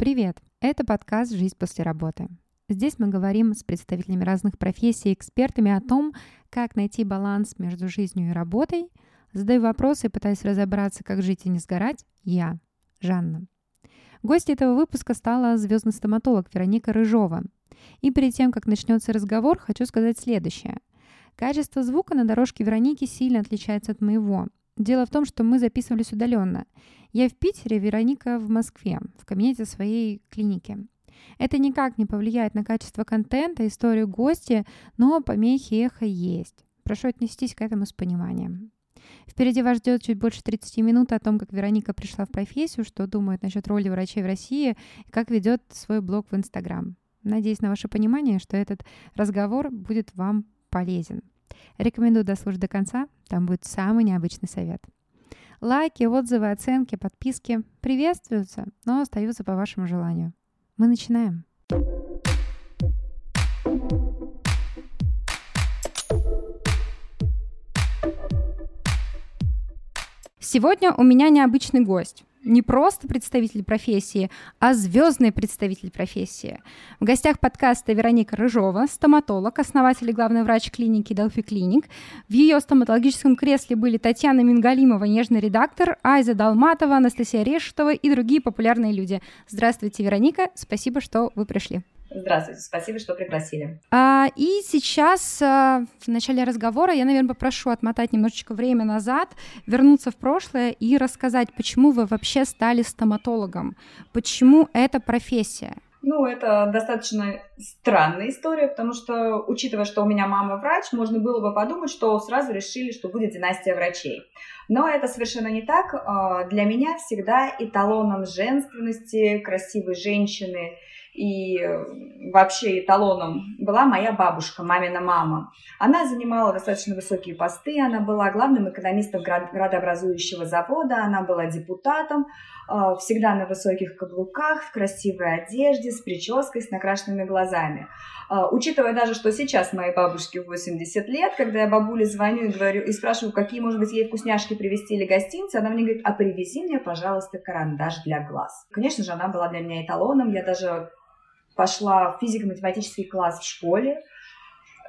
Привет! Это подкаст «Жизнь после работы». Здесь мы говорим с представителями разных профессий и экспертами о том, как найти баланс между жизнью и работой. Задаю вопросы и пытаюсь разобраться, как жить и не сгорать. Я, Жанна. Гостьей этого выпуска стала звездный стоматолог Вероника Рыжова. И перед тем, как начнется разговор, хочу сказать следующее. Качество звука на дорожке Вероники сильно отличается от моего. Дело в том, что мы записывались удаленно. Я в Питере, Вероника в Москве, в кабинете своей клиники. Это никак не повлияет на качество контента, историю гостя, но помехи эхо есть. Прошу отнестись к этому с пониманием. Впереди вас ждет чуть больше 30 минут о том, как Вероника пришла в профессию, что думает насчет роли врачей в России и как ведет свой блог в Инстаграм. Надеюсь на ваше понимание, что этот разговор будет вам полезен. Рекомендую дослушать до конца, там будет самый необычный совет. Лайки, отзывы, оценки, подписки приветствуются, но остаются по вашему желанию. Мы начинаем. Сегодня у меня необычный гость не просто представитель профессии, а звездный представитель профессии. В гостях подкаста Вероника Рыжова, стоматолог, основатель и главный врач клиники Delphi Clinic. В ее стоматологическом кресле были Татьяна Мингалимова, нежный редактор, Айза Далматова, Анастасия Решетова и другие популярные люди. Здравствуйте, Вероника, спасибо, что вы пришли. Здравствуйте, спасибо, что пригласили. А, и сейчас а, в начале разговора я, наверное, попрошу отмотать немножечко время назад, вернуться в прошлое и рассказать, почему вы вообще стали стоматологом, почему это профессия. Ну, это достаточно странная история, потому что, учитывая, что у меня мама врач, можно было бы подумать, что сразу решили, что будет династия врачей. Но это совершенно не так. А, для меня всегда эталоном женственности, красивой женщины – и вообще эталоном была моя бабушка, мамина мама. Она занимала достаточно высокие посты, она была главным экономистом градообразующего завода, она была депутатом, всегда на высоких каблуках, в красивой одежде, с прической, с накрашенными глазами. Э, учитывая даже, что сейчас моей бабушке 80 лет, когда я бабуле звоню и говорю и спрашиваю, какие, может быть, ей вкусняшки привезти или гостинцы, она мне говорит, а привези мне, пожалуйста, карандаш для глаз. Конечно же, она была для меня эталоном, я даже пошла в физико-математический класс в школе.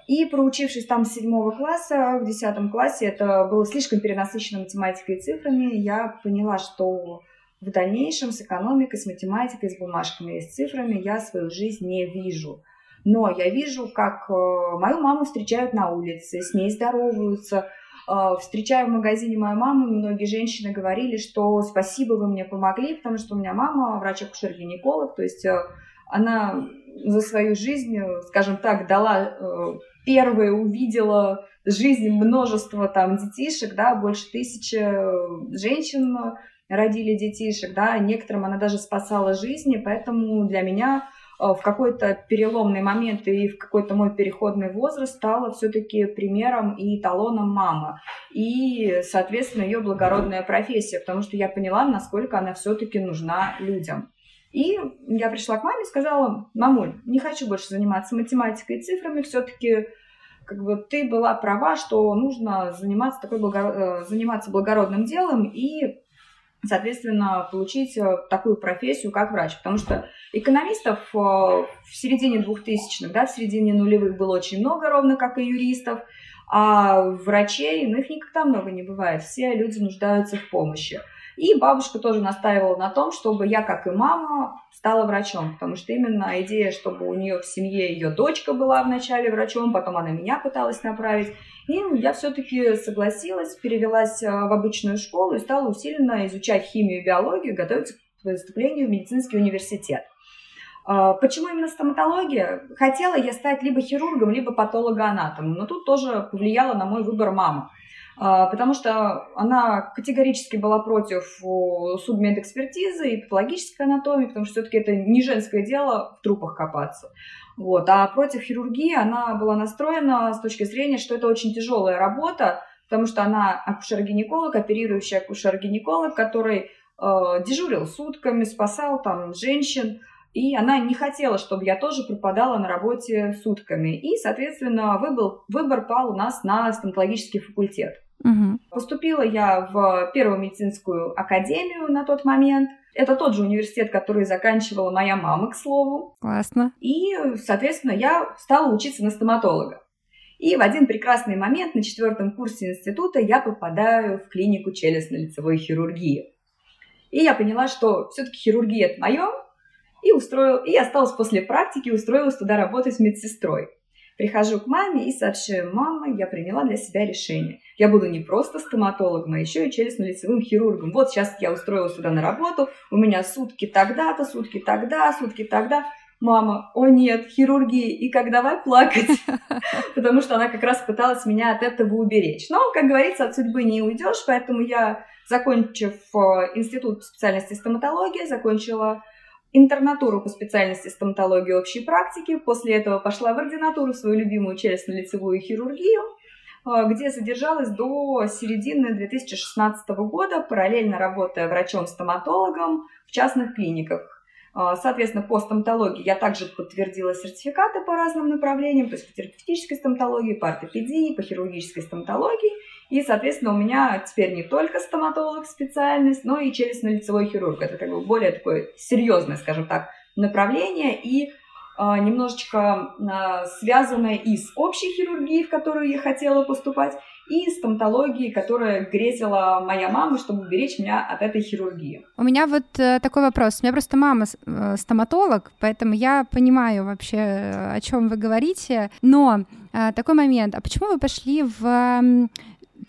И проучившись там с седьмого класса, в десятом классе, это было слишком перенасыщено математикой и цифрами, я поняла, что в дальнейшем с экономикой, с математикой, с бумажками и с цифрами я свою жизнь не вижу. Но я вижу, как э, мою маму встречают на улице, с ней здороваются. Э, встречая в магазине мою маму, многие женщины говорили, что спасибо, вы мне помогли, потому что у меня мама врач-акушер-гинеколог, то есть э, она за свою жизнь, скажем так, дала первая увидела жизнь множества там детишек, да, больше тысячи женщин родили детишек, да, некоторым она даже спасала жизни, поэтому для меня э, в какой-то переломный момент и в какой-то мой переходный возраст стала все-таки примером и эталоном мама. И, соответственно, ее благородная профессия, потому что я поняла, насколько она все-таки нужна людям. И я пришла к маме и сказала, мамуль, не хочу больше заниматься математикой и цифрами, все-таки как бы ты была права, что нужно заниматься, такой благо... Э, заниматься благородным делом и, соответственно, получить э, такую профессию, как врач. Потому что экономистов э, в середине 2000-х, да, в середине нулевых было очень много, ровно как и юристов, а врачей, ну, их никогда много не бывает. Все люди нуждаются в помощи. И бабушка тоже настаивала на том, чтобы я, как и мама, стала врачом, потому что именно идея, чтобы у нее в семье ее дочка была вначале врачом, потом она меня пыталась направить. И я все-таки согласилась, перевелась э, в обычную школу и стала усиленно изучать химию и биологию, готовиться к поступлению в медицинский университет. А, почему именно стоматология? Хотела я стать либо хирургом, либо патологоанатомом, но тут тоже повлияла на мой выбор мама. А, потому что она категорически была против судмедэкспертизы и патологической анатомии, потому что все-таки это не женское дело в трупах копаться. Вот. А против хирургии она была настроена с точки зрения, что это очень тяжелая работа, потому что она акушер-гинеколог, оперирующий акушер-гинеколог, который э, дежурил сутками, спасал там женщин, и она не хотела, чтобы я тоже пропадала на работе сутками. И, соответственно, выбор, выбор пал у нас на стоматологический факультет. Угу. Поступила я в первую медицинскую академию на тот момент. Это тот же университет, который заканчивала моя мама, к слову. Классно. И, соответственно, я стала учиться на стоматолога. И в один прекрасный момент на четвертом курсе института я попадаю в клинику челюстно-лицевой хирургии. И я поняла, что все-таки хирургия это мое, и устроил, и осталась после практики, устроилась туда работать медсестрой. Прихожу к маме и сообщаю, мама, я приняла для себя решение. Я буду не просто стоматологом, а еще и челюстно-лицевым хирургом. Вот сейчас я устроилась сюда на работу, у меня сутки тогда-то, сутки тогда, сутки тогда мама, о нет, хирургии, и как давай плакать, потому что она как раз пыталась меня от этого уберечь. Но, как говорится, от судьбы не уйдешь, поэтому я, закончив э, институт специальности стоматология, закончила интернатуру по специальности стоматологии общей практики, после этого пошла в ординатуру свою любимую челюстно-лицевую хирургию, э, где задержалась до середины 2016 года, параллельно работая врачом-стоматологом в частных клиниках. А, соответственно, по стоматологии я также подтвердила сертификаты по разным направлениям, то есть по терапевтической стоматологии, по ортопедии, по хирургической стоматологии. И, соответственно, у меня теперь не только стоматолог специальность, но и челюстно-лицевой хирург. Это как бы более такое серьезное, скажем так, направление. И а, немножечко а, связанная и с общей хирургией, в которую я хотела поступать, и стоматологии, которая грезила моя мама, чтобы уберечь меня от этой хирургии. У меня вот э, такой вопрос. У меня просто мама э, стоматолог, поэтому я понимаю вообще, э, о чем вы говорите. Но такой момент. А почему вы пошли в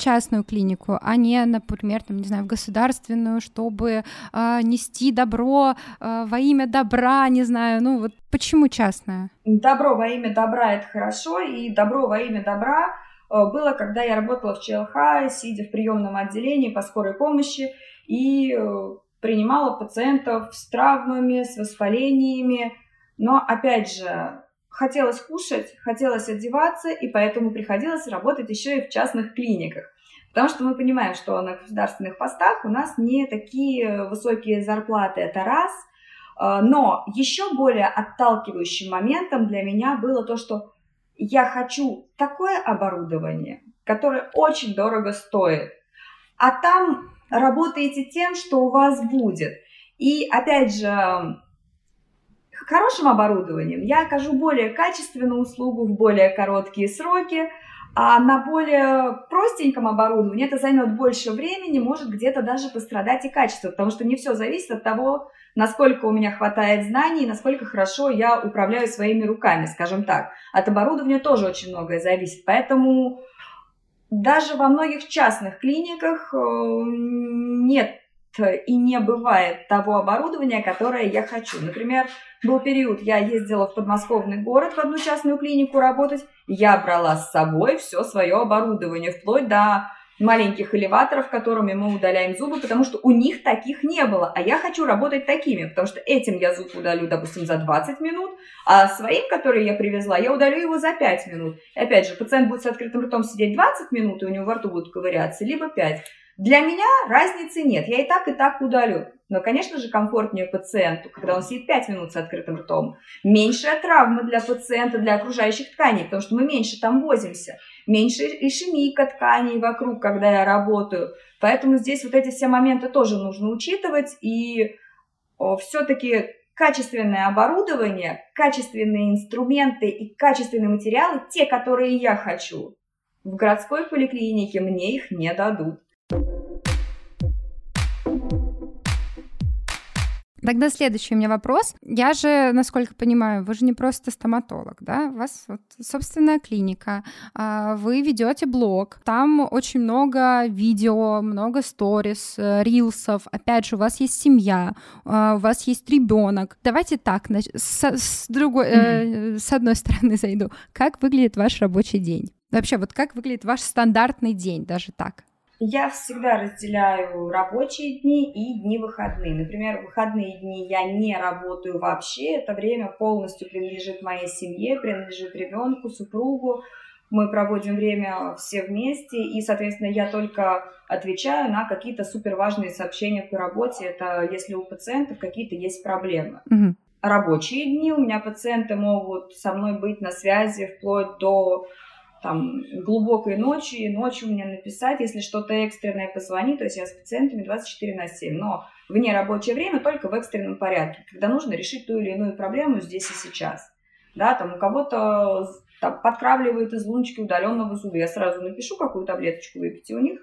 частную клинику, а не, например, там, не знаю, в государственную, чтобы э, нести добро э, во имя добра, не знаю, ну вот почему частная? Добро во имя добра это хорошо, и добро во имя добра Э, было, когда я работала в ЧЛХ, сидя в приемном отделении по скорой помощи и э, принимала пациентов с травмами, с воспалениями. Но, опять же, хотелось кушать, хотелось одеваться, и поэтому приходилось работать еще и в частных клиниках. Потому что мы понимаем, что на государственных постах у нас не такие высокие зарплаты, это раз. Э, но еще более отталкивающим моментом для меня было то, что я хочу такое оборудование, которое очень дорого стоит, а там работаете тем, что у вас будет. И опять же, хорошим оборудованием я окажу более качественную услугу в более короткие сроки, а на более простеньком оборудовании это займет больше времени, может где-то даже пострадать и качество, потому что не все зависит от того, насколько у меня хватает знаний, насколько хорошо я управляю своими руками, скажем так. От оборудования тоже очень многое зависит, поэтому даже во многих частных клиниках э, нет и не бывает того оборудования, которое я хочу. Например, был период, я ездила в подмосковный город в одну частную клинику работать, я брала с собой все свое оборудование, вплоть до маленьких элеваторов, которыми мы удаляем зубы, потому что у них таких не было, а я хочу работать такими, потому что этим я зуб удалю, допустим, за 20 минут, а своим, который я привезла, я удалю его за 5 минут. И опять же, пациент будет с открытым ртом сидеть 20 минут, и у него во рту будут ковыряться, либо 5. Для меня разницы нет, я и так, и так удалю. Но, конечно же, комфортнее пациенту, когда он сидит 5 минут с открытым ртом. Меньшая травма для пациента, для окружающих тканей, потому что мы меньше там возимся. Меньше ишемика тканей вокруг, когда я работаю. Поэтому здесь вот эти все моменты тоже нужно учитывать. И все-таки качественное оборудование, качественные инструменты и качественные материалы, те, которые я хочу, в городской поликлинике мне их не дадут. Тогда следующий у меня вопрос. Я же, насколько понимаю, вы же не просто стоматолог, да? У вас вот собственная клиника, а, вы ведете блог, там очень много видео, много сторис, э, рилсов. Опять же, у вас есть семья, а, у вас есть ребенок. Давайте так, с, с другой, mm-hmm. с одной стороны зайду. Как выглядит ваш рабочий день? Вообще, вот как выглядит ваш стандартный день, даже так? Я всегда разделяю рабочие дни и дни выходные. Например, выходные дни я не работаю вообще. Это время полностью принадлежит моей семье, принадлежит ребенку, супругу. Мы проводим время все вместе, и, соответственно, я только отвечаю на какие-то суперважные сообщения по работе. Это если у пациентов какие-то есть проблемы. Угу. Рабочие дни у меня пациенты могут со мной быть на связи вплоть до там глубокой ночью, и ночью мне написать, если что-то экстренное, позвонить, то есть я с пациентами 24 на 7, но вне рабочее время только в экстренном порядке, когда нужно решить ту или иную проблему здесь и сейчас. Да, там у кого-то там, подкравливает из луночки удаленного зуба, я сразу напишу, какую таблеточку выпить, и у них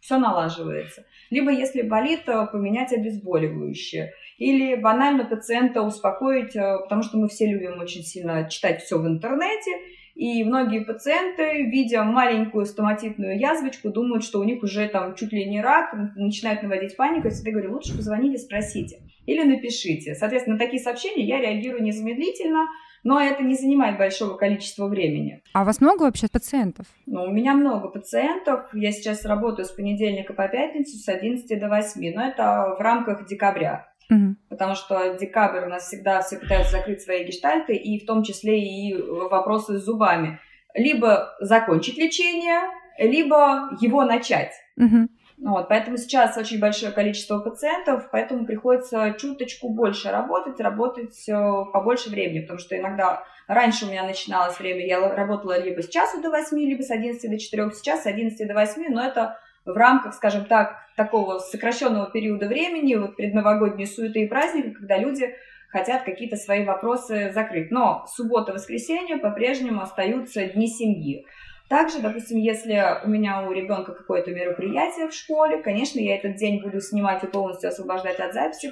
все налаживается. Либо, если болит, э, поменять обезболивающее. Или банально пациента успокоить, э, потому что мы все любим очень сильно читать все в интернете, и многие пациенты, видя маленькую стоматитную язвочку, думают, что у них уже там чуть ли не рак, начинают наводить панику. Я всегда говорю, лучше позвоните, спросите или напишите. Соответственно, на такие сообщения я реагирую незамедлительно, но это не занимает большого количества времени. А у вас много вообще пациентов? Ну, у меня много пациентов. Я сейчас работаю с понедельника по пятницу с 11 до 8, но это в рамках декабря. Угу. Потому что декабрь у нас всегда все пытаются закрыть свои гештальты, и в том числе и вопросы с зубами. Либо закончить лечение, либо его начать. Угу. Вот, поэтому сейчас очень большое количество пациентов, поэтому приходится чуточку больше работать, работать э, побольше времени, потому что иногда раньше у меня начиналось время, я работала либо с часу до 8, либо с 11 до 4, сейчас с 11 до 8, но это в рамках, скажем так, такого сокращенного периода времени, вот предновогодние суеты и праздники, когда люди хотят какие-то свои вопросы закрыть. Но суббота, воскресенье по-прежнему остаются дни семьи. Также, допустим, если у меня у ребенка какое-то мероприятие в школе, конечно, я этот день буду снимать и полностью освобождать от записи.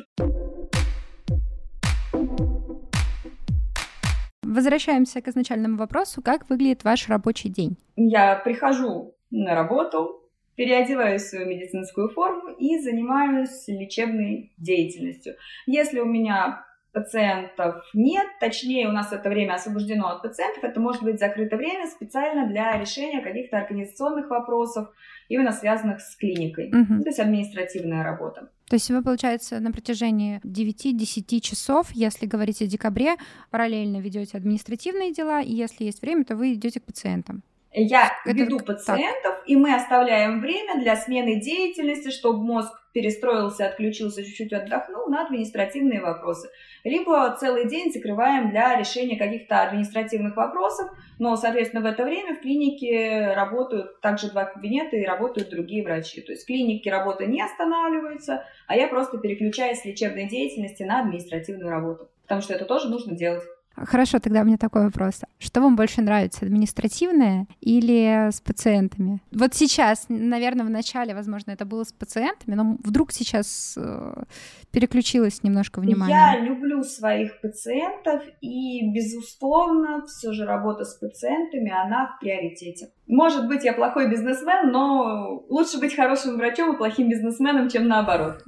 Возвращаемся к изначальному вопросу. Как выглядит ваш рабочий день? Я прихожу на работу, переодеваюсь в свою медицинскую форму и занимаюсь лечебной деятельностью. Если у меня пациентов нет, точнее у нас это время освобождено от пациентов, это может быть закрытое время специально для решения каких-то организационных вопросов, именно связанных с клиникой, угу. то есть административная работа. То есть вы, получается, на протяжении 9-10 часов, если говорить о декабре, параллельно ведете административные дела, и если есть время, то вы идете к пациентам. Я это веду пациентов, так. и мы оставляем время для смены деятельности, чтобы мозг перестроился, отключился, чуть-чуть отдохнул на административные вопросы. Либо целый день закрываем для решения каких-то административных вопросов, но, соответственно, в это время в клинике работают также два кабинета и работают другие врачи. То есть в клинике работа не останавливается, а я просто переключаюсь с лечебной деятельности на административную работу, потому что это тоже нужно делать. Хорошо, тогда у меня такой вопрос. Что вам больше нравится, административное или с пациентами? Вот сейчас, наверное, в начале, возможно, это было с пациентами, но вдруг сейчас э, переключилось немножко внимание. Я люблю своих пациентов, и, безусловно, все же работа с пациентами, она в приоритете. Может быть, я плохой бизнесмен, но лучше быть хорошим врачом и плохим бизнесменом, чем наоборот.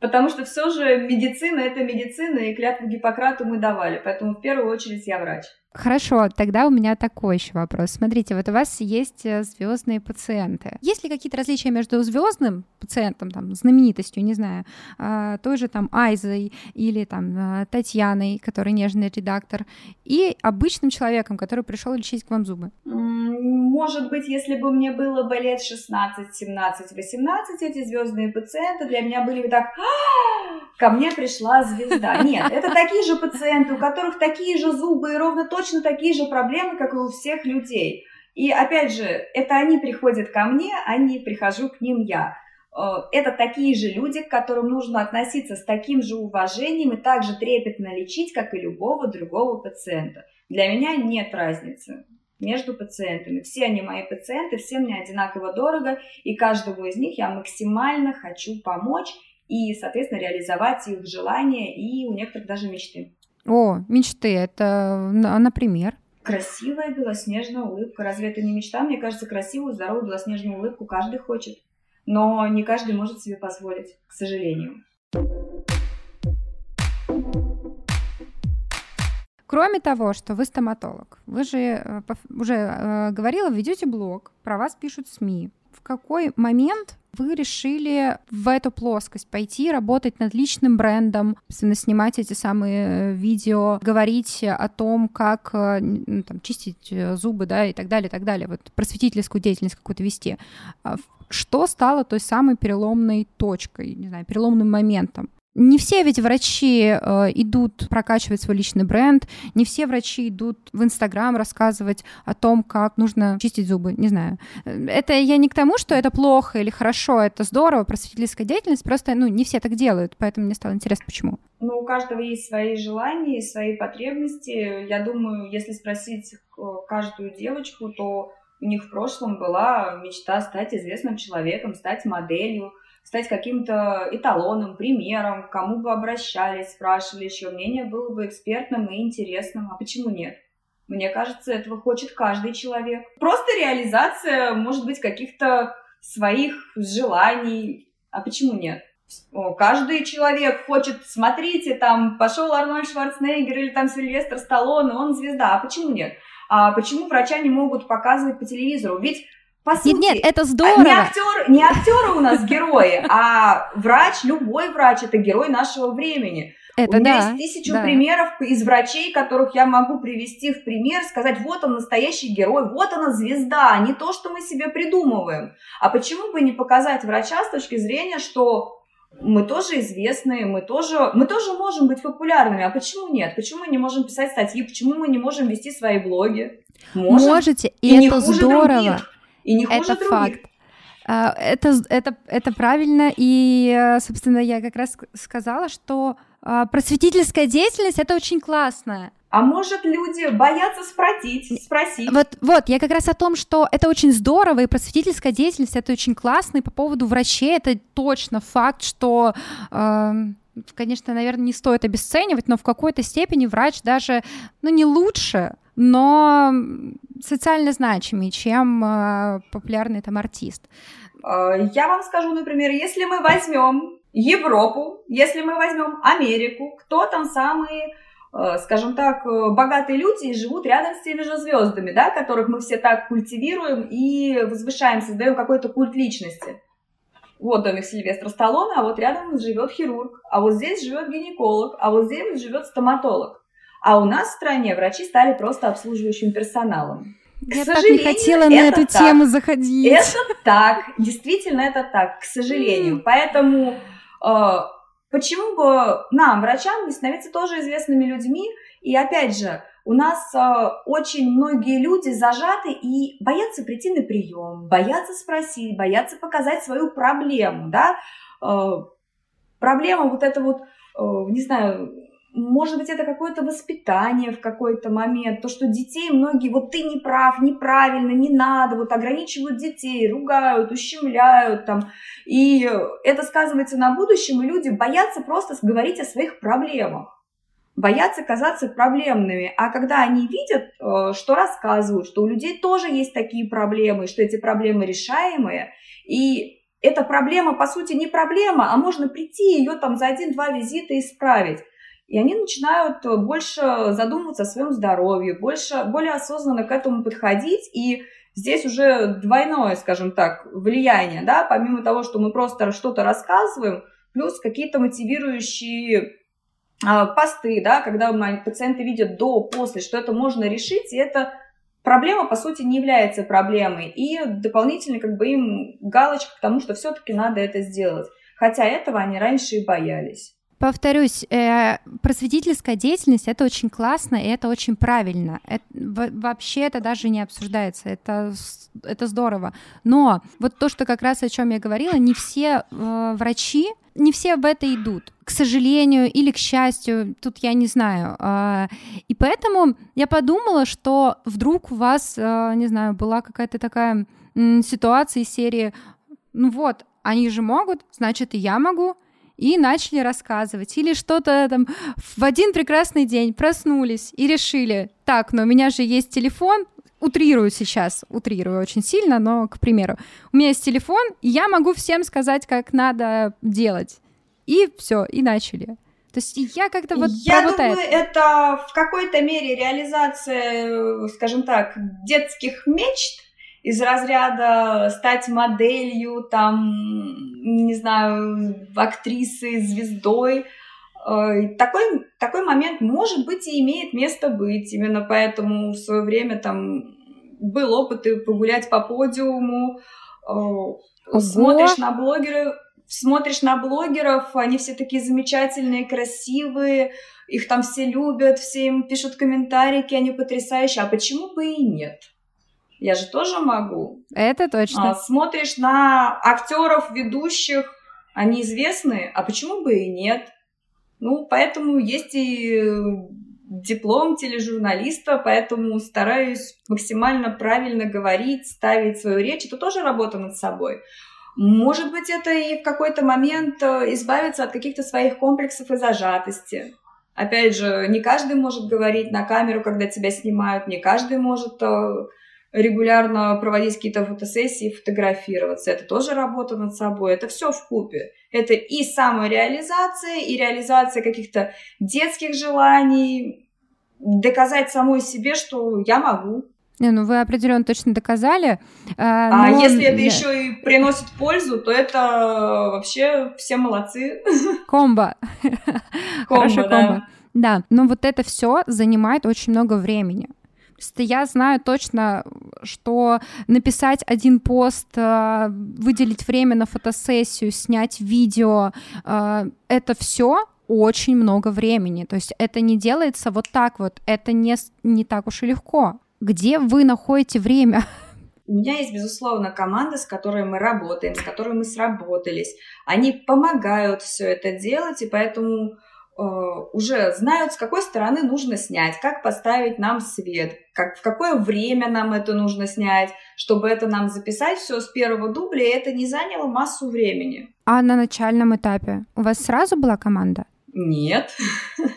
Потому что все же медицина — это медицина, и клятву Гиппократу мы давали. Поэтому в первую очередь я врач. Хорошо, тогда у меня такой еще вопрос. Смотрите, вот у вас есть э, звездные пациенты. Есть ли какие-то различия между звездным пациентом, там, знаменитостью, не знаю, а, той же там Айзой или там а, Татьяной, который нежный редактор, и обычным человеком, который пришел лечить к вам зубы? Может быть, если бы мне было бы лет 16, 17, 18, эти звездные пациенты для меня были бы так, «А, ко мне пришла звезда. Нет, это такие же пациенты, у которых такие же зубы и ровно то точно такие же проблемы, как и у всех людей. И опять же, это они приходят ко мне, а не прихожу к ним я. Э, это такие же люди, к которым нужно относиться с таким же уважением и также трепетно лечить, как и любого другого пациента. Для меня нет разницы между пациентами. Все они мои пациенты, все мне одинаково дорого, и каждому из них я максимально хочу помочь и, соответственно, реализовать их желания и у некоторых даже мечты. О, мечты, это, например? Красивая белоснежная улыбка. Разве это не мечта? Мне кажется, красивую, здоровую белоснежную улыбку каждый хочет. Но не каждый может себе позволить, к сожалению. Кроме того, что вы стоматолог, вы же э, уже э, говорила, ведете блог, про вас пишут СМИ. В какой момент вы решили в эту плоскость пойти, работать над личным брендом, собственно, снимать эти самые э, видео, говорить о том, как э, ну, там, чистить э, зубы, да, и так далее, и так далее, вот просветительскую деятельность какую-то вести. А что стало той самой переломной точкой, не знаю, переломным моментом? Не все ведь врачи э, идут прокачивать свой личный бренд, не все врачи идут в Инстаграм рассказывать о том, как нужно чистить зубы, не знаю. Это я не к тому, что это плохо или хорошо, это здорово, просветительская деятельность, просто, ну, не все так делают, поэтому мне стало интересно, почему. Ну, у каждого есть свои желания, свои потребности. Я думаю, если спросить э, каждую девочку, то у них в прошлом была мечта стать известным человеком, стать моделью, стать каким-то эталоном, примером, кому бы обращались, спрашивали, чье мнение было бы экспертным и интересным. А почему нет? Мне кажется, этого хочет каждый человек. Просто реализация, может быть, каких-то своих желаний. А почему нет? Каждый человек хочет, смотрите, там пошел Арнольд Шварценеггер или там Сильвестр Сталлоне, он звезда. А почему нет? А почему врача не могут показывать по телевизору? Ведь по сути, нет, нет, это здорово. Не, актер, не актеры у нас герои, а врач, любой врач, это герой нашего времени. Это у меня да, есть тысячу да. примеров из врачей, которых я могу привести в пример, сказать, вот он настоящий герой, вот она звезда, а не то, что мы себе придумываем. А почему бы не показать врача с точки зрения, что мы тоже известные, мы тоже, мы тоже можем быть популярными. А почему нет? Почему мы не можем писать статьи? Почему мы не можем вести свои блоги? Можем. Можете, и, и это здорово. Других. И не хуже это других. факт. А, это, это, это правильно, и, э, собственно, я как раз сказала, что а, просветительская деятельность это очень классно. А может, люди боятся спросить, спросить? Вот, вот, я как раз о том, что это очень здорово, и просветительская деятельность это очень классно, и по поводу врачей это точно факт, что э, конечно, наверное, не стоит обесценивать, но в какой-то степени врач даже, ну, не лучше, но социально значимее, чем э, популярный там артист. А, я вам скажу, например, если мы возьмем Европу, если мы возьмем Америку, кто там самые э, скажем так, э, богатые люди и живут рядом с теми же звездами, да, которых мы все так культивируем и возвышаем, создаем какой-то культ личности. Вот домик Сильвестра Сталлоне, а вот рядом живет хирург, а вот здесь живет гинеколог, а вот здесь живет стоматолог. А у нас в стране врачи стали просто обслуживающим персоналом. К Я так не хотела на эту так. тему заходить. Это так, действительно это так, к сожалению. Поэтому э, почему бы нам, врачам, не становиться тоже известными людьми? И опять же, у нас э, очень многие люди зажаты и боятся прийти на прием, боятся спросить, боятся показать свою проблему, да. Э, проблема вот это вот, э, не знаю, может быть, это какое-то воспитание в какой-то момент, то, что детей многие, вот ты не прав, неправильно, не надо, вот ограничивают детей, ругают, ущемляют там, и это сказывается на будущем, и люди боятся просто говорить о своих проблемах, боятся казаться проблемными, а когда они видят, э, что рассказывают, что у людей тоже есть такие проблемы, что эти проблемы решаемые, и эта проблема, по сути, не проблема, а можно прийти ее там за один-два визита исправить. И они начинают э, больше задумываться о своем здоровье, больше, более осознанно к этому подходить. И здесь уже двойное, скажем так, влияние, да, помимо того, что мы просто что-то рассказываем, плюс какие-то мотивирующие а, посты, да, когда пациенты видят до, после, что это можно решить, и это проблема, по сути, не является проблемой. И дополнительно как бы им галочка к тому, что все-таки надо это сделать. Хотя этого они раньше и боялись. Повторюсь, э, просветительская деятельность это очень классно и это очень правильно. Это, вообще это даже не обсуждается, это, это здорово. Но вот то, что как раз о чем я говорила, не все э, врачи, не все в это идут, к сожалению или к счастью, тут я не знаю. Э, и поэтому я подумала, что вдруг у вас, э, не знаю, была какая-то такая э, ситуация из серии, ну вот, они же могут, значит и я могу и начали рассказывать. Или что-то там в один прекрасный день проснулись и решили, так, но у меня же есть телефон, утрирую сейчас, утрирую очень сильно, но, к примеру, у меня есть телефон, и я могу всем сказать, как надо делать. И все, и начали. То есть я как-то вот Я думаю, это. это в какой-то мере реализация, скажем так, детских мечт, из разряда стать моделью, там, не знаю, актрисой, звездой. Э, такой, такой момент, может быть, и имеет место быть. Именно поэтому в свое время там был опыт и погулять по подиуму, э, Ого. смотришь на блогеры, смотришь на блогеров, они все такие замечательные, красивые, их там все любят, все им пишут комментарии, они потрясающие. А почему бы и нет? Я же тоже могу. Это точно. А, смотришь на актеров, ведущих, они известны, а почему бы и нет? Ну, поэтому есть и диплом тележурналиста, поэтому стараюсь максимально правильно говорить, ставить свою речь. Это тоже работа над собой. Может быть, это и в какой-то момент э, избавиться от каких-то своих комплексов и зажатости. Опять же, не каждый может говорить на камеру, когда тебя снимают, не каждый может э, регулярно проводить какие-то фотосессии, фотографироваться. Это тоже работа над собой. Это все в купе. Это и самореализация, и реализация каких-то детских желаний, доказать самой себе, что я могу. Не, ну вы определенно точно доказали. А, а если это еще и приносит пользу, то это вообще все молодцы. Комбо. Комбо, да. Да, но вот это все занимает очень много времени. Я знаю точно, что написать один пост, э, выделить время на фотосессию, снять видео, э, это все очень много времени. То есть это не делается вот так вот, это не, не так уж и легко. Где вы находите время? У меня есть, безусловно, команда, с которой мы работаем, с которой мы сработались. Они помогают все это делать, и поэтому уже знают, с какой стороны нужно снять, как поставить нам свет, как, в какое время нам это нужно снять, чтобы это нам записать все с первого дубля, и это не заняло массу времени. А на начальном этапе у вас сразу была команда? Нет.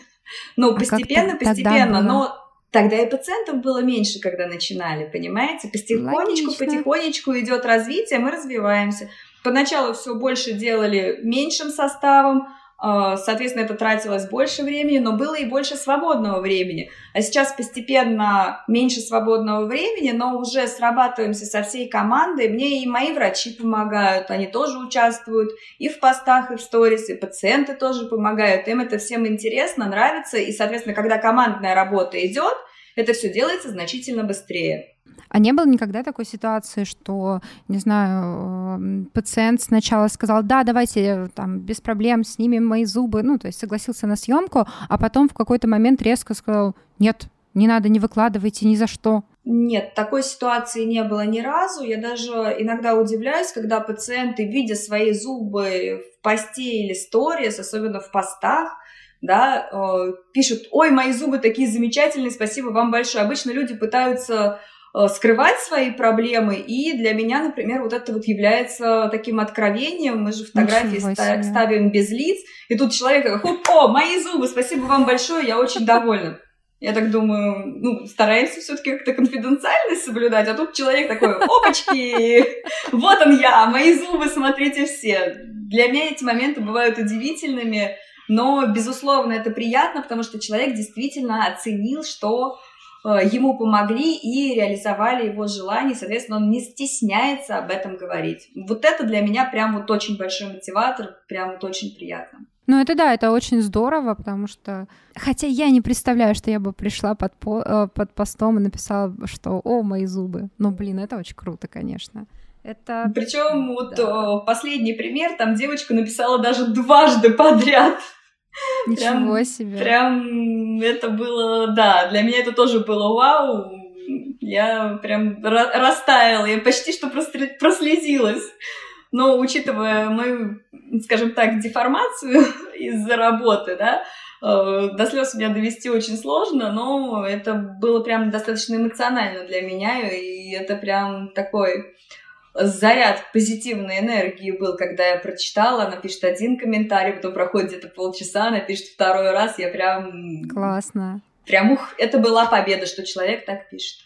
Ну, а постепенно, постепенно, но Тогда и пациентов было меньше, когда начинали, понимаете? Потихонечку, Логично. потихонечку идет развитие, мы развиваемся. Поначалу все больше делали меньшим составом, соответственно, это тратилось больше времени, но было и больше свободного времени. А сейчас постепенно меньше свободного времени, но уже срабатываемся со всей командой. Мне и мои врачи помогают, они тоже участвуют и в постах, и в сторис, и пациенты тоже помогают. Им это всем интересно, нравится, и, соответственно, когда командная работа идет, это все делается значительно быстрее. А не было никогда такой ситуации, что, не знаю, пациент сначала сказал, да, давайте там без проблем снимем мои зубы, ну, то есть согласился на съемку, а потом в какой-то момент резко сказал, нет, не надо, не выкладывайте ни за что. Нет, такой ситуации не было ни разу. Я даже иногда удивляюсь, когда пациенты, видя свои зубы в посте или сторис, особенно в постах, да, э, пишут, ой, мои зубы такие замечательные, спасибо вам большое. Обычно люди пытаются э, скрывать свои проблемы, и для меня, например, вот это вот является таким откровением. Мы же фотографии ста- ставим без лиц, и тут человек такой, хоп, о, мои зубы, спасибо вам большое, я очень довольна. Я так думаю, ну, стараемся все-таки как-то конфиденциальность соблюдать, а тут человек такой, опачки, вот он я, мои зубы, смотрите все. Для меня эти моменты бывают удивительными, но, безусловно, это приятно, потому что человек действительно оценил, что э, ему помогли и реализовали его желание, соответственно, он не стесняется об этом говорить. Вот это для меня прям вот очень большой мотиватор, прям вот очень приятно. Ну, это да, это очень здорово, потому что... Хотя я не представляю, что я бы пришла под, по... Э, под постом и написала, что «О, мои зубы». Ну, блин, это очень круто, конечно. Это... Причем вот да. последний пример, там девочка написала даже дважды подряд. Ничего прям, себе. Прям это было, да, для меня это тоже было вау. Я прям растаяла, я почти что прослезилась. Но учитывая мою, скажем так, деформацию из-за работы, да, э, до слез меня довести очень сложно, но это было прям достаточно эмоционально для меня, и это прям такой заряд позитивной энергии был, когда я прочитала, она пишет один комментарий, потом проходит где-то полчаса, она пишет второй раз, я прям... Классно. Прям, ух, это была победа, что человек так пишет.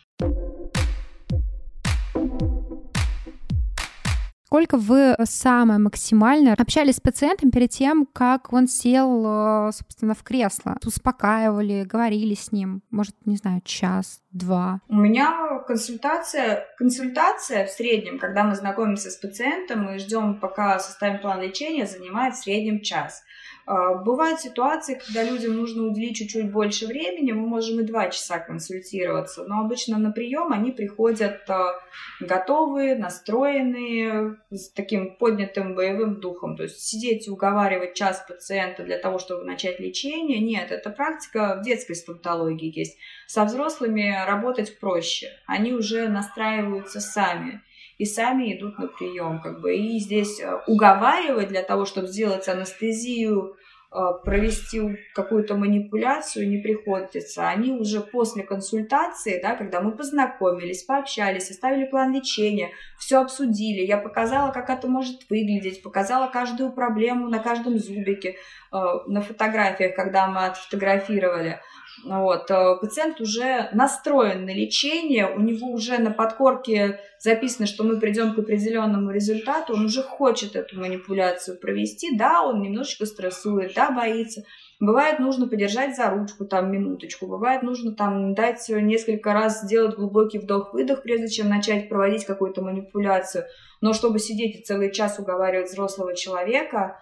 Сколько вы самое максимально общались с пациентом перед тем, как он сел, э, собственно, в кресло? Успокаивали, говорили с ним? Может, не знаю, час, два? У меня консультация, консультация в среднем, когда мы знакомимся с пациентом и ждем, пока составим план лечения, занимает в среднем час. А, бывают ситуации, когда людям нужно уделить чуть-чуть больше времени, мы можем и два часа консультироваться, но обычно на прием они приходят а, готовые, настроенные, с таким поднятым боевым духом. То есть сидеть и уговаривать час пациента для того, чтобы начать лечение, нет, это практика в детской стоматологии есть. Со взрослыми работать проще, они уже настраиваются сами и сами идут на прием, как бы, и здесь а, уговаривать для того, чтобы сделать анестезию а, провести какую-то манипуляцию не приходится. Они уже после консультации, да, когда мы познакомились, пообщались, составили план лечения, все обсудили, я показала, как это может выглядеть, показала каждую проблему на каждом зубике, а, на фотографиях, когда мы отфотографировали. Вот. Э, пациент уже настроен на лечение, у него уже на подкорке записано, что мы придем к определенному результату, он уже хочет эту манипуляцию провести, да, он немножечко стрессует, да, боится. Бывает нужно подержать за ручку там минуточку, бывает нужно там дать несколько раз сделать глубокий вдох-выдох, прежде чем начать проводить какую-то манипуляцию. Но чтобы сидеть и целый час уговаривать взрослого человека,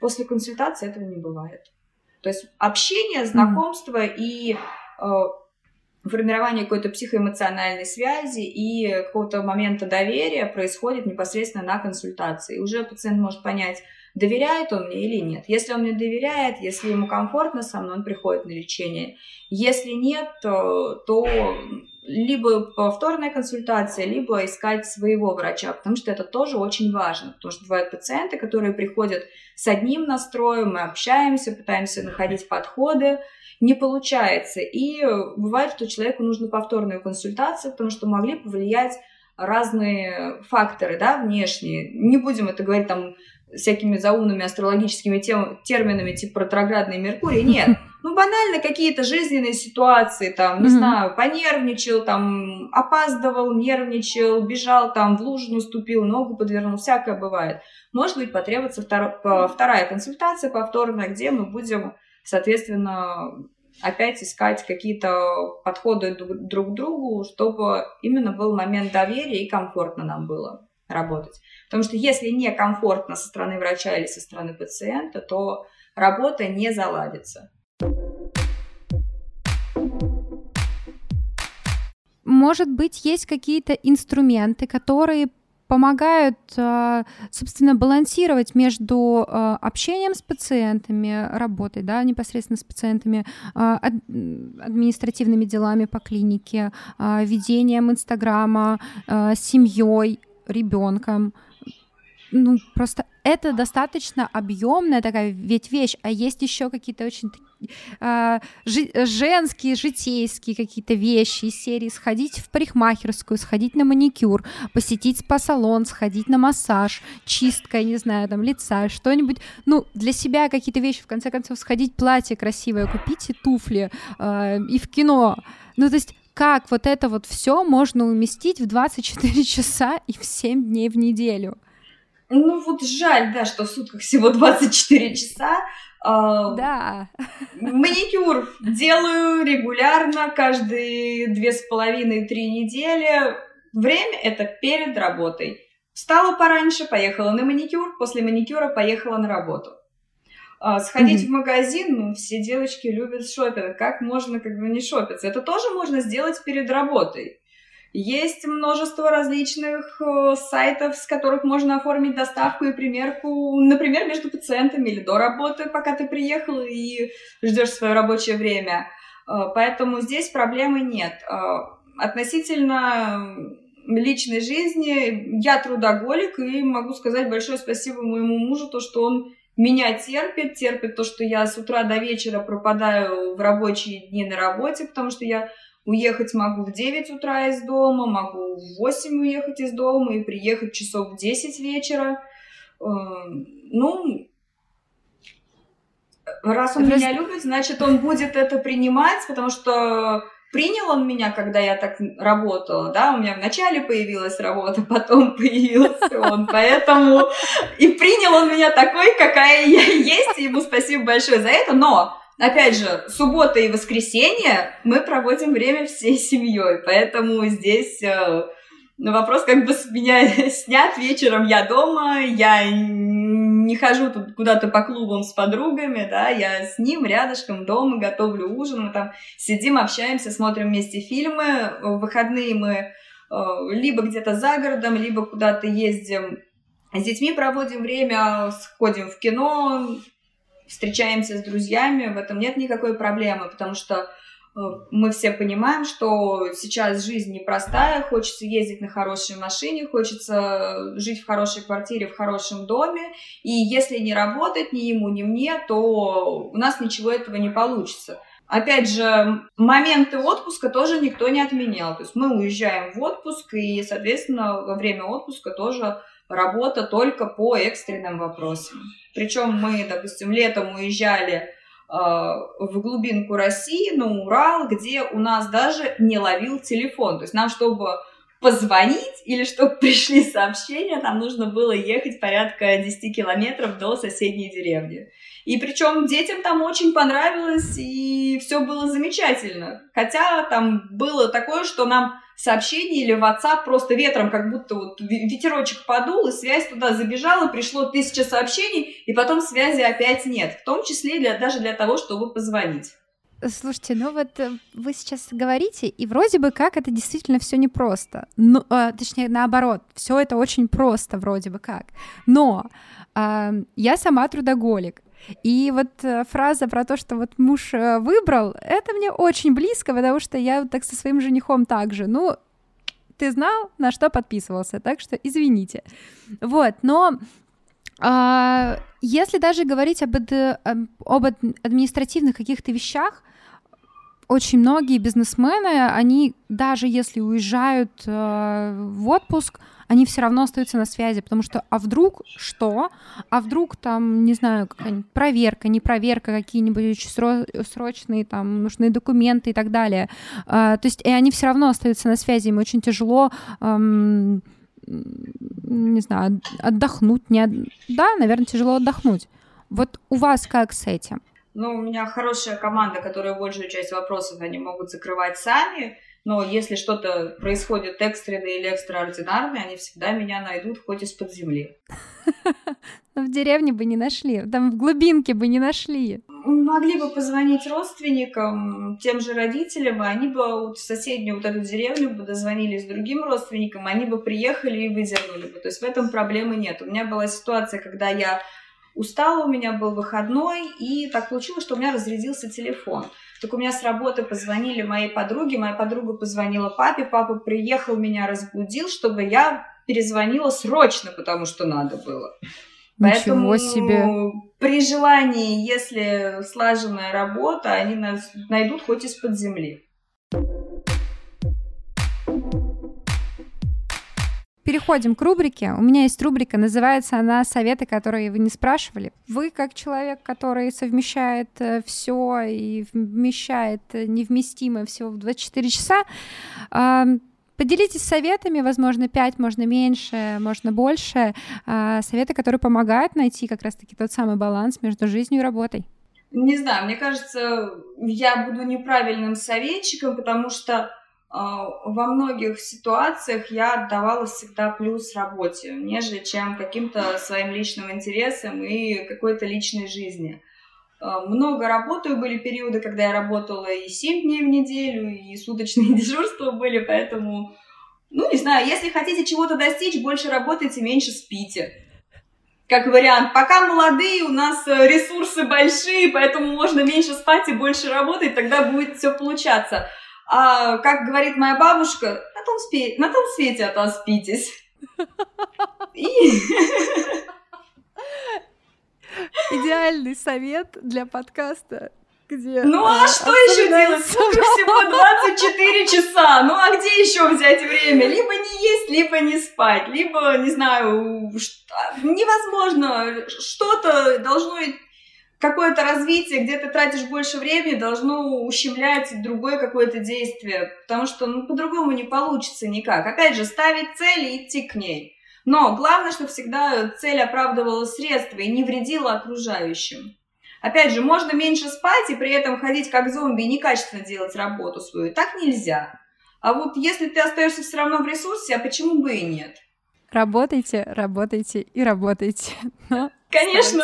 после консультации этого не бывает. То есть общение, знакомство mm-hmm. и э, формирование какой-то психоэмоциональной связи и какого-то момента доверия происходит непосредственно на консультации. Уже пациент может понять, доверяет он мне или нет. Если он мне доверяет, если ему комфортно со мной, он приходит на лечение. Если нет, то, то либо повторная консультация, либо искать своего врача, потому что это тоже очень важно, потому что бывают пациенты, которые приходят с одним настроем, мы общаемся, пытаемся находить подходы, не получается. И бывает, что человеку нужна повторная консультация, потому что могли повлиять разные факторы, да, внешние. Не будем это говорить там всякими заумными астрологическими тем, терминами типа ретроградный Меркурий. Нет. Ну, банально какие-то жизненные ситуации, там, не mm-hmm. знаю, понервничал, там, опаздывал, нервничал, бежал, там, в лужу наступил, ногу подвернул, всякое бывает. Может быть, потребуется втор... вторая консультация повторная, где мы будем, соответственно, опять искать какие-то подходы друг к другу, чтобы именно был момент доверия и комфортно нам было работать. Потому что если некомфортно со стороны врача или со стороны пациента, то работа не заладится. Может быть, есть какие-то инструменты, которые помогают, э, собственно, балансировать между э, общением с пациентами, работой, да, непосредственно с пациентами, э, административными делами по клинике, ведением Инстаграма, семьей, ребенком, ну, просто это достаточно объемная такая ведь вещь, а есть еще какие-то очень э, женские, житейские какие-то вещи из серии сходить в парикмахерскую, сходить на маникюр, посетить спа-салон, сходить на массаж, чистка, не знаю, там, лица, что-нибудь, ну, для себя какие-то вещи, в конце концов, сходить платье красивое купить и туфли, э, и в кино. Ну, то есть как вот это вот все можно уместить в 24 часа и в 7 дней в неделю? Ну вот жаль, да, что в сутках всего 24 часа. А, да. Маникюр делаю регулярно, каждые две с половиной-три недели. Время это перед работой. Встала пораньше, поехала на маникюр, после маникюра поехала на работу. А, сходить mm-hmm. в магазин, ну, все девочки любят шопинг. Как можно как бы не шопиться? Это тоже можно сделать перед работой. Есть множество различных э, сайтов, с которых можно оформить доставку и примерку, например, между пациентами или до работы, пока ты приехал и ждешь свое рабочее время. Э, поэтому здесь проблемы нет. Э, относительно личной жизни я трудоголик и могу сказать большое спасибо моему мужу, то, что он меня терпит, терпит то, что я с утра до вечера пропадаю в рабочие дни на работе, потому что я Уехать могу в 9 утра из дома, могу в 8 уехать из дома и приехать часов в 10 вечера. Эм, ну, раз он Раз... меня любит, значит, он будет это принимать, потому что принял он меня, когда я так работала, да, у меня вначале появилась работа, потом появился он, поэтому и принял он меня такой, какая я есть, ему спасибо большое за это, но Опять же, суббота и воскресенье мы проводим время всей семьей, поэтому здесь э, вопрос как бы с меня снят вечером, я дома, я не хожу тут куда-то по клубам с подругами, да, я с ним рядышком дома готовлю ужин, мы там сидим, общаемся, смотрим вместе фильмы, в выходные мы э, либо где-то за городом, либо куда-то ездим. С детьми проводим время, сходим в кино, встречаемся с друзьями, в этом нет никакой проблемы, потому что э, мы все понимаем, что сейчас жизнь непростая, хочется ездить на хорошей машине, хочется жить в хорошей квартире, в хорошем доме, и если не работать ни ему, ни мне, то у нас ничего этого не получится. Опять же, моменты отпуска тоже никто не отменял. То есть мы уезжаем в отпуск, и, соответственно, во время отпуска тоже работа только по экстренным вопросам. Причем мы, допустим, летом уезжали э, в глубинку России, на Урал, где у нас даже не ловил телефон. То есть нам, чтобы позвонить или чтобы пришли сообщения, нам нужно было ехать порядка 10 километров до соседней деревни. И причем детям там очень понравилось, и все было замечательно. Хотя там было такое, что нам сообщение или WhatsApp просто ветром, как будто вот ветерочек подул, и связь туда забежала, пришло тысяча сообщений, и потом связи опять нет, в том числе для, даже для того, чтобы позвонить. Слушайте, ну вот э, вы сейчас говорите, и вроде бы как это действительно все непросто. Ну, э, точнее, наоборот, все это очень просто, вроде бы как. Но э, я сама трудоголик. И вот э, фраза про то, что вот муж э, выбрал, это мне очень близко, потому что я так со своим женихом также. Ну, ты знал, на что подписывался, так что извините. Вот, но а, если даже говорить об, об административных каких-то вещах, очень многие бизнесмены, они даже если уезжают э, в отпуск, они все равно остаются на связи, потому что а вдруг что? А вдруг там, не знаю, какая-нибудь проверка, не проверка, какие-нибудь очень срочные там нужные документы и так далее. Э, то есть и они все равно остаются на связи, им очень тяжело эм, не знаю, отдохнуть, не от... да, наверное, тяжело отдохнуть. Вот у вас как с этим? Ну, у меня хорошая команда, которая большую часть вопросов они могут закрывать сами, но если что-то происходит экстренное или экстраординарное, они всегда меня найдут хоть из-под земли. Но в деревне бы не нашли, там в глубинке бы не нашли. Могли бы позвонить родственникам, тем же родителям, и они бы вот в соседнюю вот эту деревню бы дозвонились другим родственникам, они бы приехали и выдернули бы. То есть в этом проблемы нет. У меня была ситуация, когда я устала, у меня был выходной, и так получилось, что у меня разрядился телефон. Так у меня с работы позвонили моей подруге, моя подруга позвонила папе, папа приехал, меня разбудил, чтобы я перезвонила срочно, потому что надо было. Ничего Поэтому себе. при желании, если слаженная работа, они нас найдут хоть из-под земли. Переходим к рубрике. У меня есть рубрика, называется она «Советы, которые вы не спрашивали». Вы, как человек, который совмещает э, все и вмещает невместимое всего в 24 часа, Поделитесь советами, возможно, 5, можно меньше, можно больше. А, советы, которые помогают найти как раз-таки тот самый баланс между жизнью и работой. Не знаю, мне кажется, я буду неправильным советчиком, потому что во многих ситуациях я отдавала всегда плюс работе, нежели чем каким-то своим личным интересам и какой-то личной жизни. А, много работаю, были периоды, когда я работала и 7 дней в неделю, и суточные дежурства были, поэтому, ну, не знаю, если хотите чего-то достичь, больше работайте, меньше спите. Как вариант, пока молодые, у нас э, ресурсы большие, поэтому можно меньше спать и больше работать, тогда будет все получаться. А, как говорит моя бабушка, на том, спе... на том свете отоспитесь. И... Идеальный совет для подкаста где... Ну а, а что еще делать? Сколько всего 24 часа? Ну а где еще взять время? Либо не есть, либо не спать, либо, не знаю, что... невозможно. Что-то должно какое-то развитие, где ты тратишь больше времени, должно ущемлять другое какое-то действие, потому что ну, по-другому не получится никак. Опять же, ставить цель и идти к ней. Но главное, чтобы всегда цель оправдывала средства и не вредила окружающим. Опять же, можно меньше спать и при этом ходить как зомби и некачественно делать работу свою. Так нельзя. А вот если ты остаешься все равно в ресурсе, а почему бы и нет? Работайте, работайте и работайте. Но Конечно.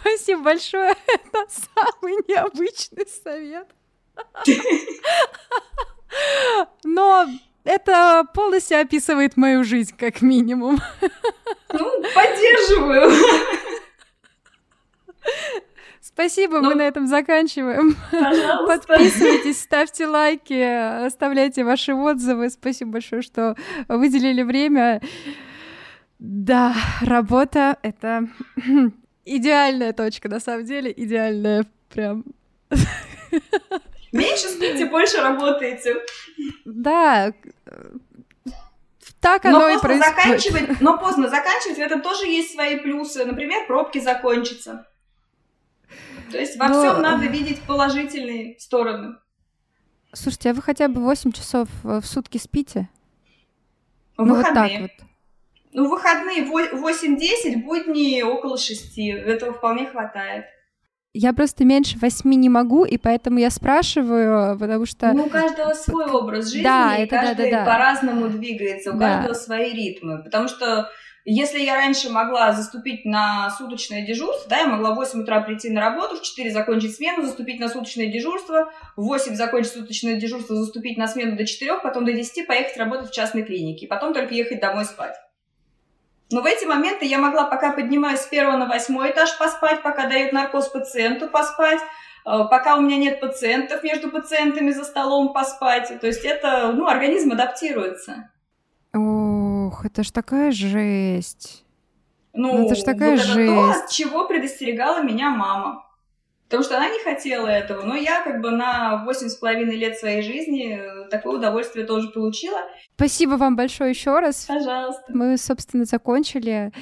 Спасибо большое. Это самый необычный совет. Но это полностью описывает мою жизнь, как минимум. Ну, поддерживаю. Спасибо, ну, мы на этом заканчиваем. Пожалуйста. Подписывайтесь, ставьте лайки, оставляйте ваши отзывы. Спасибо большое, что выделили время. Да, работа — это идеальная точка, на самом деле, идеальная прям. Меньше спите, больше работаете. Да, так оно но и происходит. Заканчивать, но поздно заканчивать, в этом тоже есть свои плюсы. Например, пробки закончатся. То есть во но... всем надо видеть положительные стороны. Слушайте, а вы хотя бы 8 часов в сутки спите? В ну, выходные. вот так вот. Ну, выходные 8-10, будни около 6. Этого вполне хватает. Я просто меньше восьми не могу, и поэтому я спрашиваю, потому что... Ну, у каждого свой образ жизни, да, и каждый да, да, да. по-разному двигается, у да. каждого свои ритмы. Потому что если я раньше могла заступить на суточное дежурство, да, я могла в 8 утра прийти на работу, в 4 закончить смену, заступить на суточное дежурство, в 8 закончить суточное дежурство, заступить на смену до 4, потом до 10 поехать работать в частной клинике, потом только ехать домой спать. Но в эти моменты я могла, пока поднимаюсь с первого на восьмой этаж, поспать, пока дают наркоз пациенту, поспать, э, пока у меня нет пациентов между пациентами за столом, поспать. То есть это, ну, организм адаптируется. Ох, это ж такая жесть. Ну, ну это ж такая вот жесть. Это то, от чего предостерегала меня мама. Потому что она не хотела этого, но я как бы на восемь с половиной лет своей жизни э, такое удовольствие тоже получила. Спасибо вам большое еще раз. Пожалуйста. Мы, собственно, закончили.